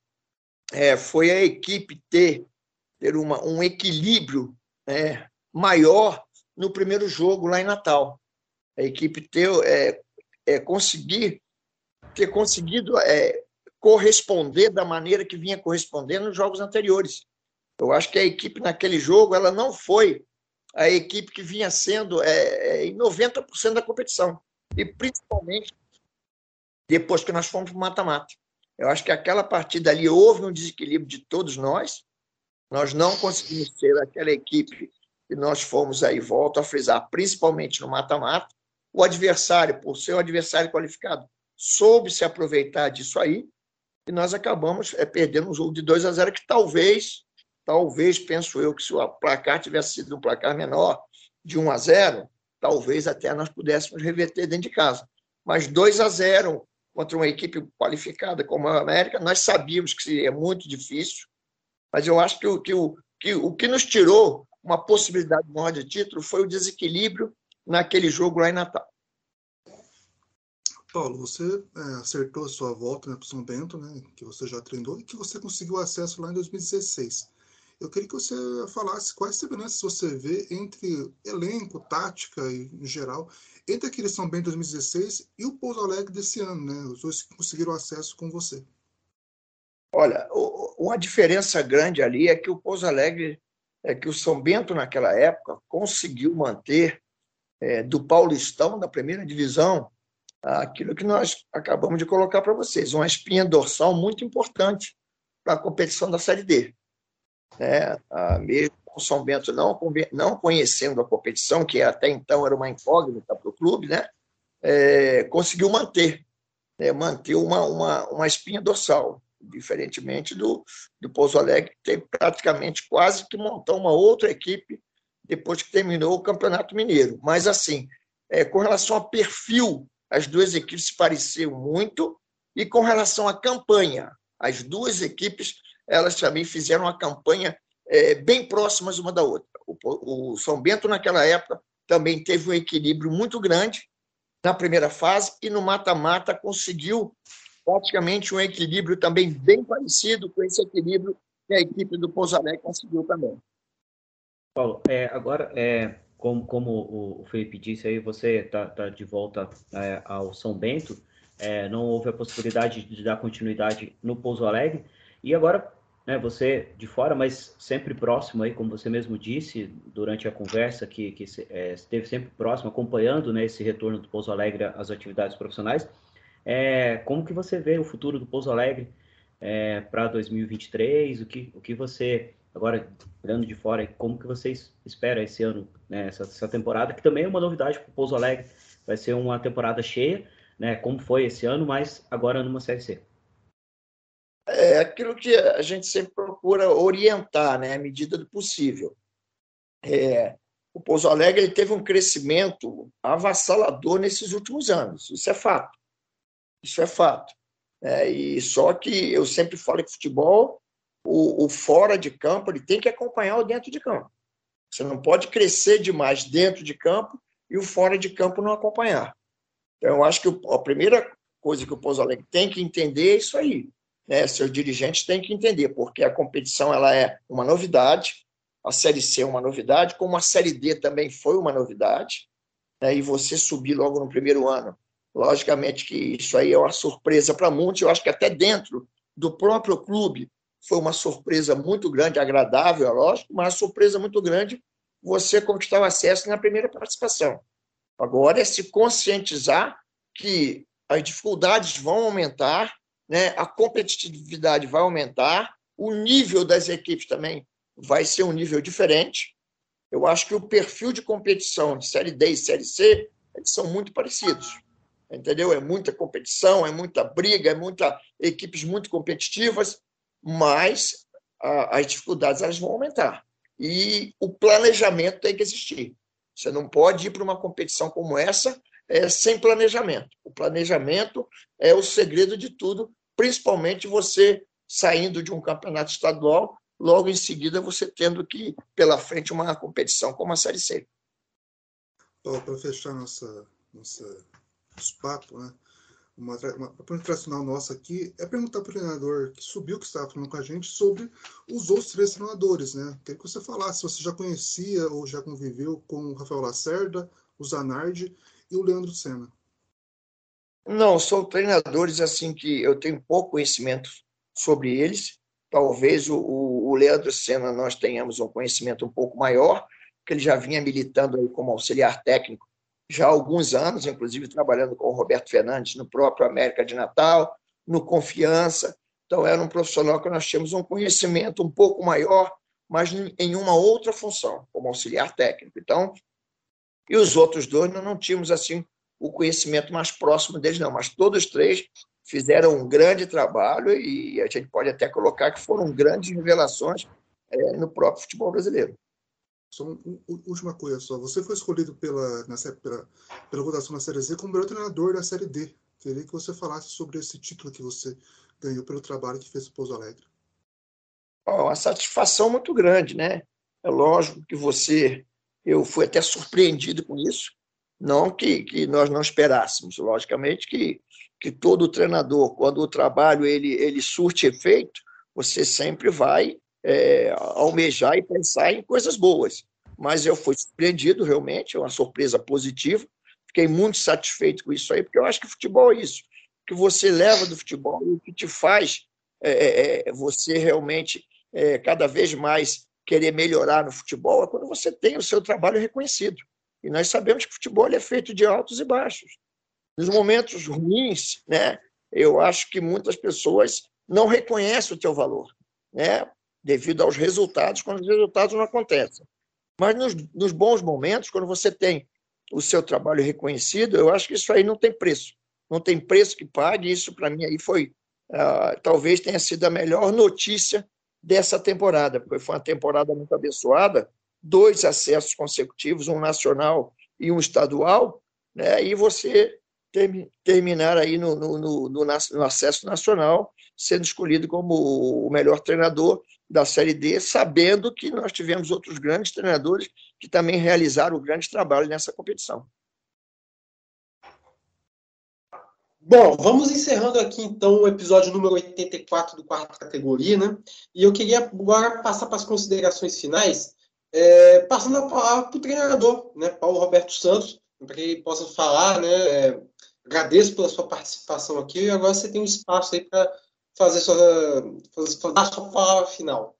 é, foi a equipe ter, ter uma, um equilíbrio é, maior no primeiro jogo lá em Natal. A equipe ter, é, conseguir ter conseguido é, corresponder da maneira que vinha correspondendo nos jogos anteriores. Eu acho que a equipe naquele jogo ela não foi a equipe que vinha sendo é, é em 90% da competição. E principalmente depois que nós fomos para o mata-mata. Eu acho que aquela partida ali houve um desequilíbrio de todos nós. Nós não conseguimos ser aquela equipe que nós fomos aí, volto a frisar, principalmente no mata-mata. O adversário, por ser um adversário qualificado, soube se aproveitar disso aí e nós acabamos é, perdendo um jogo de 2 a 0 que talvez, talvez, penso eu, que se o placar tivesse sido um placar menor, de 1 a 0, talvez até nós pudéssemos reverter dentro de casa. Mas 2 a 0 contra uma equipe qualificada como a América, nós sabíamos que seria muito difícil, mas eu acho que o que, o, que, o que nos tirou uma possibilidade maior de título foi o desequilíbrio naquele jogo lá em Natal. Paulo, você é, acertou a sua volta né, para São Bento, né, que você já treinou e que você conseguiu acesso lá em 2016. Eu queria que você falasse quais semelhanças você vê entre elenco, tática e em geral, entre aquele São Bento 2016 e o Pouso Alegre desse ano, né? Os dois que conseguiram acesso com você. Olha, uma diferença grande ali é que o Pouso Alegre, é que o São Bento naquela época conseguiu manter é, do Paulistão da primeira divisão aquilo que nós acabamos de colocar para vocês, uma espinha dorsal muito importante para a competição da Série D. Né? mesmo o São Bento não, não conhecendo a competição, que até então era uma incógnita para o clube, né? É, conseguiu manter, né? manter uma, uma, uma espinha dorsal, diferentemente do, do Pouso Alegre, que teve praticamente quase que montar uma outra equipe depois que terminou o Campeonato Mineiro. Mas, assim, é, com relação a perfil, as duas equipes se pareciam muito, e com relação à campanha, as duas equipes elas também fizeram uma campanha é, bem próximas uma da outra. O, o São Bento, naquela época, também teve um equilíbrio muito grande na primeira fase e no mata-mata conseguiu praticamente um equilíbrio também bem parecido com esse equilíbrio que a equipe do Pouso conseguiu também. Paulo, é, agora, é, como, como o Felipe disse aí, você está tá de volta é, ao São Bento, é, não houve a possibilidade de dar continuidade no Pouso Alegre, e agora, né, você de fora, mas sempre próximo aí, como você mesmo disse durante a conversa, que, que é, esteve sempre próximo, acompanhando né, esse retorno do Pouso Alegre às atividades profissionais, é, como que você vê o futuro do Pouso Alegre é, para 2023? O que, o que você agora olhando de fora, como que vocês esperam esse ano, né, essa, essa, temporada, que também é uma novidade para o Pouso Alegre, vai ser uma temporada cheia, né, como foi esse ano, mas agora numa Série C. É aquilo que a gente sempre procura orientar, né, à medida do possível. É, o Pouso Alegre ele teve um crescimento avassalador nesses últimos anos, isso é fato. Isso é fato. É, e só que eu sempre falo que futebol o, o fora de campo ele tem que acompanhar o dentro de campo. Você não pode crescer demais dentro de campo e o fora de campo não acompanhar. Então, eu acho que a primeira coisa que o Pouso tem que entender é isso aí. Né? Seus dirigentes têm que entender, porque a competição ela é uma novidade, a Série C é uma novidade, como a Série D também foi uma novidade, né? e você subir logo no primeiro ano. Logicamente que isso aí é uma surpresa para muitos, eu acho que até dentro do próprio clube foi uma surpresa muito grande, agradável, é lógico, mas uma surpresa muito grande você conquistar o acesso na primeira participação. Agora é se conscientizar que as dificuldades vão aumentar, né? a competitividade vai aumentar, o nível das equipes também vai ser um nível diferente. Eu acho que o perfil de competição de Série D e Série C eles são muito parecidos. Entendeu? É muita competição, é muita briga, é muita equipes muito competitivas mas a, as dificuldades elas vão aumentar. E o planejamento tem que existir. Você não pode ir para uma competição como essa é, sem planejamento. O planejamento é o segredo de tudo, principalmente você saindo de um campeonato estadual, logo em seguida você tendo que pela frente uma competição como a Série C. Para fechar nossa, nossa, nosso papo, né? Uma, uma, uma tradicional nossa aqui é perguntar para o treinador que subiu, que estava falando com a gente, sobre os outros três treinadores, né? Queria que você falasse se você já conhecia ou já conviveu com o Rafael Lacerda, o Zanardi e o Leandro Senna. Não, são treinadores assim que eu tenho pouco conhecimento sobre eles. Talvez o, o Leandro Senna nós tenhamos um conhecimento um pouco maior, porque ele já vinha militando aí como auxiliar técnico já há alguns anos, inclusive trabalhando com o Roberto Fernandes no próprio América de Natal, no Confiança. Então, era um profissional que nós tínhamos um conhecimento um pouco maior, mas em uma outra função, como auxiliar técnico. Então, e os outros dois nós não tínhamos assim o conhecimento mais próximo deles, não, mas todos três fizeram um grande trabalho e a gente pode até colocar que foram grandes revelações é, no próprio futebol brasileiro. Só uma última coisa só. Você foi escolhido pela, na, pela, pela votação na Série Z como melhor treinador da Série D. Queria que você falasse sobre esse título que você ganhou pelo trabalho que fez o Pouso Alegre. Oh, uma satisfação muito grande, né? É lógico que você, eu fui até surpreendido com isso, não que, que nós não esperássemos. Logicamente que, que todo treinador, quando o trabalho ele, ele surte efeito, você sempre vai é, almejar e pensar em coisas boas. Mas eu fui surpreendido, realmente, é uma surpresa positiva. Fiquei muito satisfeito com isso aí, porque eu acho que futebol é isso. O que você leva do futebol e o que te faz é, é, é você realmente é, cada vez mais querer melhorar no futebol é quando você tem o seu trabalho reconhecido. E nós sabemos que o futebol é feito de altos e baixos. Nos momentos ruins, né, eu acho que muitas pessoas não reconhecem o teu valor. Né? Devido aos resultados, quando os resultados não acontecem. Mas nos, nos bons momentos, quando você tem o seu trabalho reconhecido, eu acho que isso aí não tem preço. Não tem preço que pague. Isso, para mim, aí foi. Uh, talvez tenha sido a melhor notícia dessa temporada, porque foi uma temporada muito abençoada dois acessos consecutivos, um nacional e um estadual, né? e você ter, terminar aí no, no, no, no, acesso nacional, sendo escolhido como o melhor treinador da Série D, sabendo que nós tivemos outros grandes treinadores que também realizaram o grande trabalho nessa competição. Bom, vamos encerrando aqui então o episódio número 84 do quarto categoria, né? E eu queria agora passar para as considerações finais, É, passando a palavra para o treinador, né, Paulo Roberto Santos, para que ele possa falar, né, é, agradeço pela sua participação aqui e agora você tem um espaço aí para fazer sua, fazer, sua palavra final.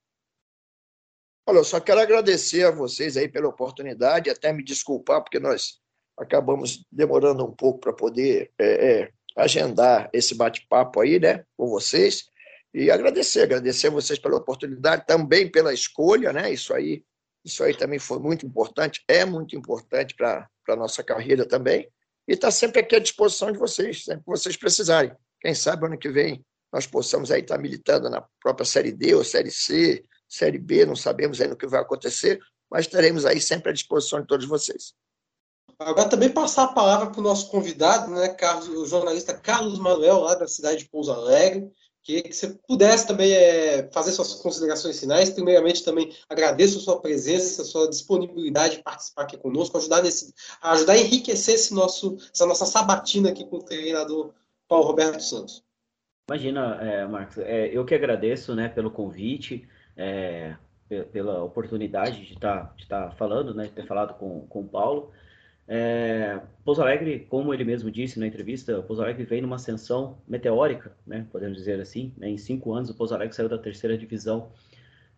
Olha, eu só quero agradecer a vocês aí pela oportunidade, até me desculpar, porque nós acabamos demorando um pouco para poder é, é, agendar esse bate-papo aí, né, com vocês. E agradecer, agradecer a vocês pela oportunidade, também pela escolha, né? Isso aí, isso aí também foi muito importante, é muito importante para a nossa carreira também. E está sempre aqui à disposição de vocês, sempre que vocês precisarem. Quem sabe ano que vem nós possamos aí estar militando na própria Série D ou Série C, Série B, não sabemos ainda o que vai acontecer, mas estaremos aí sempre à disposição de todos vocês. Agora também passar a palavra para o nosso convidado, né, Carlos, o jornalista Carlos Manuel, lá da cidade de Pouso Alegre. Queria que você pudesse também é, fazer suas considerações finais. Primeiramente, também agradeço a sua presença, a sua disponibilidade de participar aqui conosco, ajudar, nesse, ajudar a enriquecer esse nosso, essa nossa sabatina aqui com o treinador Paulo Roberto Santos. Imagina, é, Marcos, é, eu que agradeço né, pelo convite, é, pela oportunidade de estar tá, de tá falando, né, de ter falado com, com o Paulo. É, Pouso Alegre, como ele mesmo disse na entrevista, Pouso Alegre vem numa ascensão meteórica, né, podemos dizer assim. Né, em cinco anos, o Pouso Alegre saiu da terceira divisão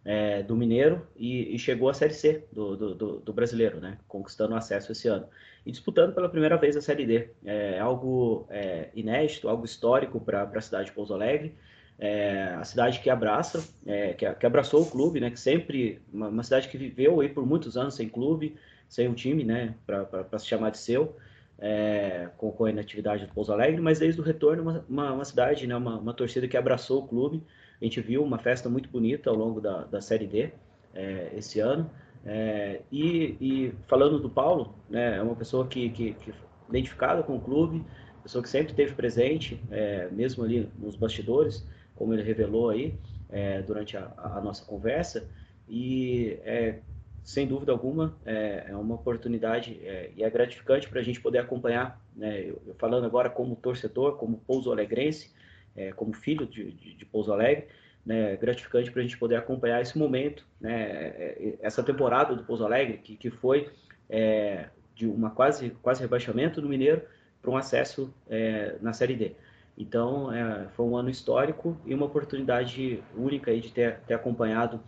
é, do Mineiro e, e, chegou à Série C do, do, do, do, Brasileiro, né, conquistando acesso esse ano. E disputando pela primeira vez a Série D. É algo é, inédito, algo histórico para a cidade de Pouso Alegre. É, a cidade que abraça, é, que, que, abraçou o clube, né, que sempre, uma, uma, cidade que viveu aí por muitos anos sem clube, sem um time, né, para se chamar de seu, é, concorrendo na atividade do Pouso Alegre, mas desde o retorno, uma, uma, uma cidade, né, uma, uma torcida que abraçou o clube, a gente viu uma festa muito bonita ao longo da, da Série D é, esse ano. É, e, e, falando do Paulo, né, é uma pessoa que, que, que identificada com o clube, pessoa que sempre esteve presente, é, mesmo ali nos bastidores, como ele revelou aí é, durante a, a, nossa conversa. E é, sem dúvida alguma é, é uma oportunidade e é gratificante para a gente poder acompanhar, né, eu, eu falando agora como torcedor, como pouso alegrense, é, como filho de, de, de Pouso Alegre, né, gratificante para a gente poder acompanhar esse momento, né, é, é, essa temporada do Pouso Alegre, que, que foi é, de uma quase, quase rebaixamento do Mineiro para um acesso é, na Série D. Então, é, foi um ano histórico e uma oportunidade única aí de ter, ter acompanhado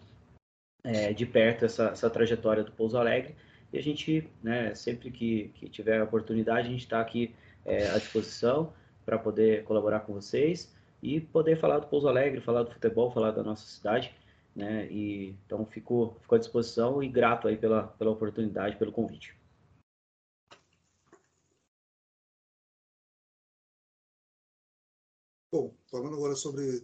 é, de perto essa, essa, trajetória do Pouso Alegre. E a gente, né, sempre que, que tiver a oportunidade, a gente está aqui à disposição para poder colaborar com vocês e poder falar do Pouso Alegre, falar do futebol, falar da nossa cidade, né? E então fico, fico à disposição e grato aí pela, pela oportunidade, pelo convite. Bom, falando agora sobre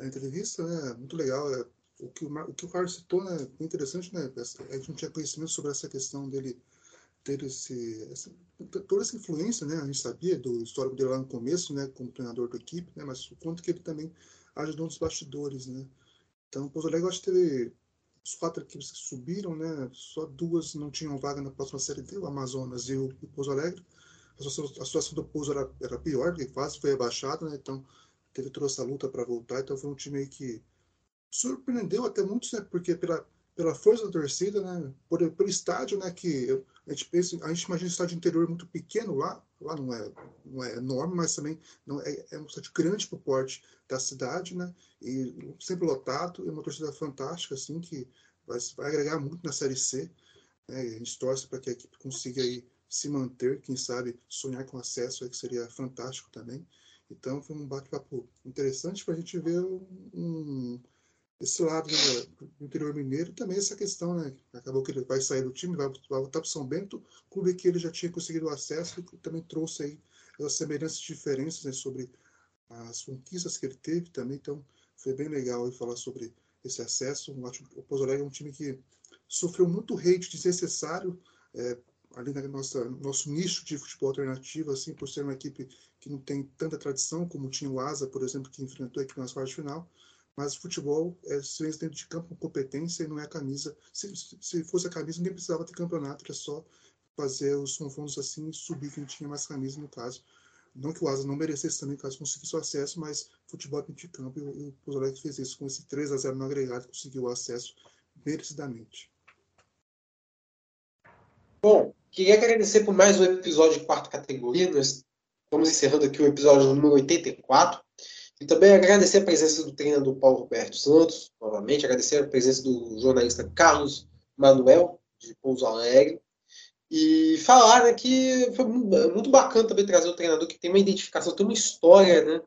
a entrevista, né? Muito legal. É, o que o, o que o Carlos citou, né? Interessante, né? A gente não tinha conhecimento sobre essa questão dele ter esse, essa, toda essa influência, né? A gente sabia do histórico dele lá no começo, né? Como treinador da equipe, né? Mas o quanto que ele também ajudou nos bastidores, né? Então, Pouso Alegre, acho que teve os quatro equipes que subiram, né? Só duas não tinham vaga na próxima série D, o Amazonas e o, o Pouso Alegre. A situação, a situação do Pouso era, era pior, porque quase foi abaixado, né? Então, teve toda essa luta para voltar. Então, foi um time que surpreendeu até muitos, né? Porque pela, pela força da torcida, né? Por, pelo estádio, né? Que eu, a gente pensa, a gente imagina um estádio interior muito pequeno lá, lá não é, não é enorme, mas também não é, é um estádio grande para o porte da cidade, né? E sempre lotado, é uma torcida fantástica, assim, que vai, vai agregar muito na Série C. Né? a gente torce para que a equipe consiga aí se manter, quem sabe sonhar com acesso, aí, que seria fantástico também. Então foi um bate-papo interessante para a gente ver um, esse lado né, do interior mineiro também essa questão, né? Acabou que ele vai sair do time, vai, vai voltar para São Bento, clube que ele já tinha conseguido acesso e também trouxe aí as semelhanças e diferenças né, sobre as conquistas que ele teve também. Então foi bem legal falar sobre esse acesso. O Pouso Alegre é um time que sofreu muito hate desnecessário é, ali na nossa nosso nicho de futebol alternativo, assim, por ser uma equipe que não tem tanta tradição como tinha o Asa, por exemplo, que enfrentou a equipe nas quartas de final mas futebol é ciência dentro de campo com competência e não é a camisa. Se, se fosse a camisa, ninguém precisava ter campeonato, era só fazer os confrontos assim e subir quem tinha mais camisa, no caso. Não que o Asa não merecesse também, caso conseguisse o acesso, mas futebol dentro de campo, e o Alegre fez isso com esse 3 a 0 no agregado, conseguiu o acesso merecidamente. Bom, queria agradecer por mais um episódio de quarta categoria. Nós estamos encerrando aqui o episódio número 84. E também agradecer a presença do treinador Paulo Roberto Santos, novamente, agradecer a presença do jornalista Carlos Manuel, de Pouso Alegre, e falar né, que foi muito bacana também trazer o treinador que tem uma identificação, tem uma história né,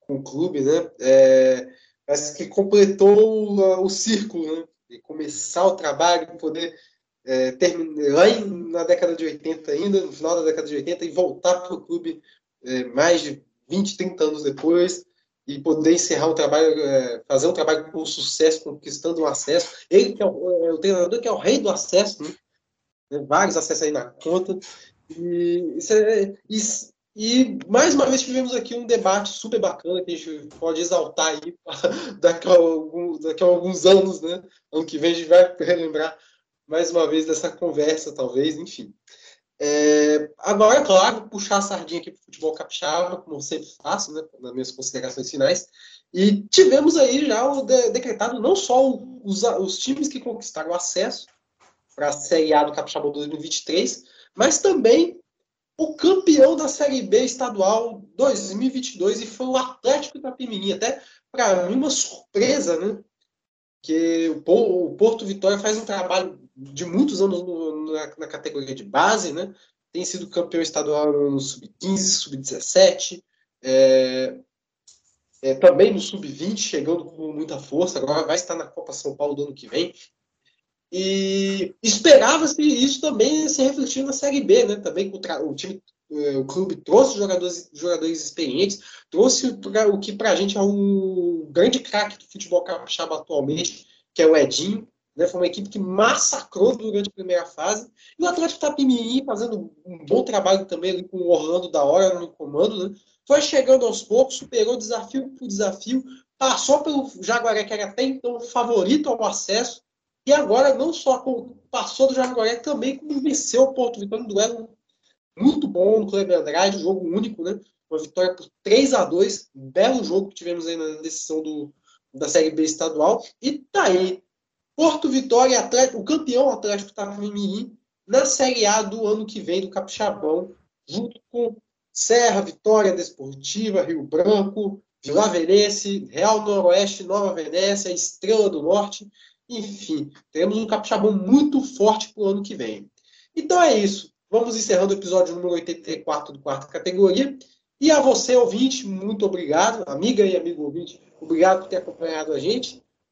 com o clube, né? É, parece que completou o, o círculo, né? De começar o trabalho, poder é, terminar lá em, na década de 80 ainda, no final da década de 80, e voltar para o clube é, mais de 20, 30 anos depois, e poder encerrar o trabalho, é, fazer um trabalho com sucesso, conquistando um acesso. Ele que é o, é o, treinador que é o rei do acesso, né? vários acessos aí na conta. E, é, isso, e mais uma vez tivemos aqui um debate super bacana que a gente pode exaltar aí daqui a, algum, daqui a alguns anos, né? Ano que vem a gente vai relembrar mais uma vez dessa conversa, talvez, enfim. É, agora, é claro, puxar a sardinha aqui para o futebol capixaba, como eu sempre faço, né, nas minhas considerações finais. E tivemos aí já o de, decretado não só os, os times que conquistaram o acesso para a Série A do Capixaba 2023, mas também o campeão da Série B estadual 2022 e foi o Atlético Itapemirim. Até para mim uma surpresa, né? Que o Porto Vitória faz um trabalho de muitos anos no, na, na, categoria de base, né? Tem sido campeão estadual no sub-15, sub-17, é, é, também no sub-20, chegando com muita força. Agora vai estar na Copa São Paulo do ano que vem. E esperava-se isso também se refletir na Série B, né? Também o, time, é, o clube trouxe jogadores, jogadores experientes, trouxe o que para a gente é um grande craque do futebol capixaba atualmente, que é o Edinho. Né? Foi uma equipe que massacrou durante a primeira fase. E o Atlético Tapimirim fazendo um bom trabalho também ali com o Orlando da hora no comando. Né? Foi chegando aos poucos, superou desafio por desafio, passou pelo Jaguaré, que era até então favorito ao acesso, e agora não só passou do Jaguaré, também como venceu o Porto Vitória, um duelo muito bom no Clube Andrade, jogo único, né? Uma vitória por 3 a 2 um belo jogo que tivemos aí na decisão do, da Série B estadual. E tá aí, Porto Vitória, Atlético, o campeão Atlético Itapemirim, na Série A do ano que vem do Capixabão, junto com Serra, Vitória Desportiva, Rio Branco, Vila Verense, Real Noroeste, Nova Venécia, Estrela do Norte enfim, teremos um capixabão muito forte para o ano que vem. Então é isso. Vamos encerrando o episódio número 84 do quarta categoria. E a você, ouvinte, muito obrigado. Amiga e amigo ouvinte, obrigado por ter acompanhado a gente.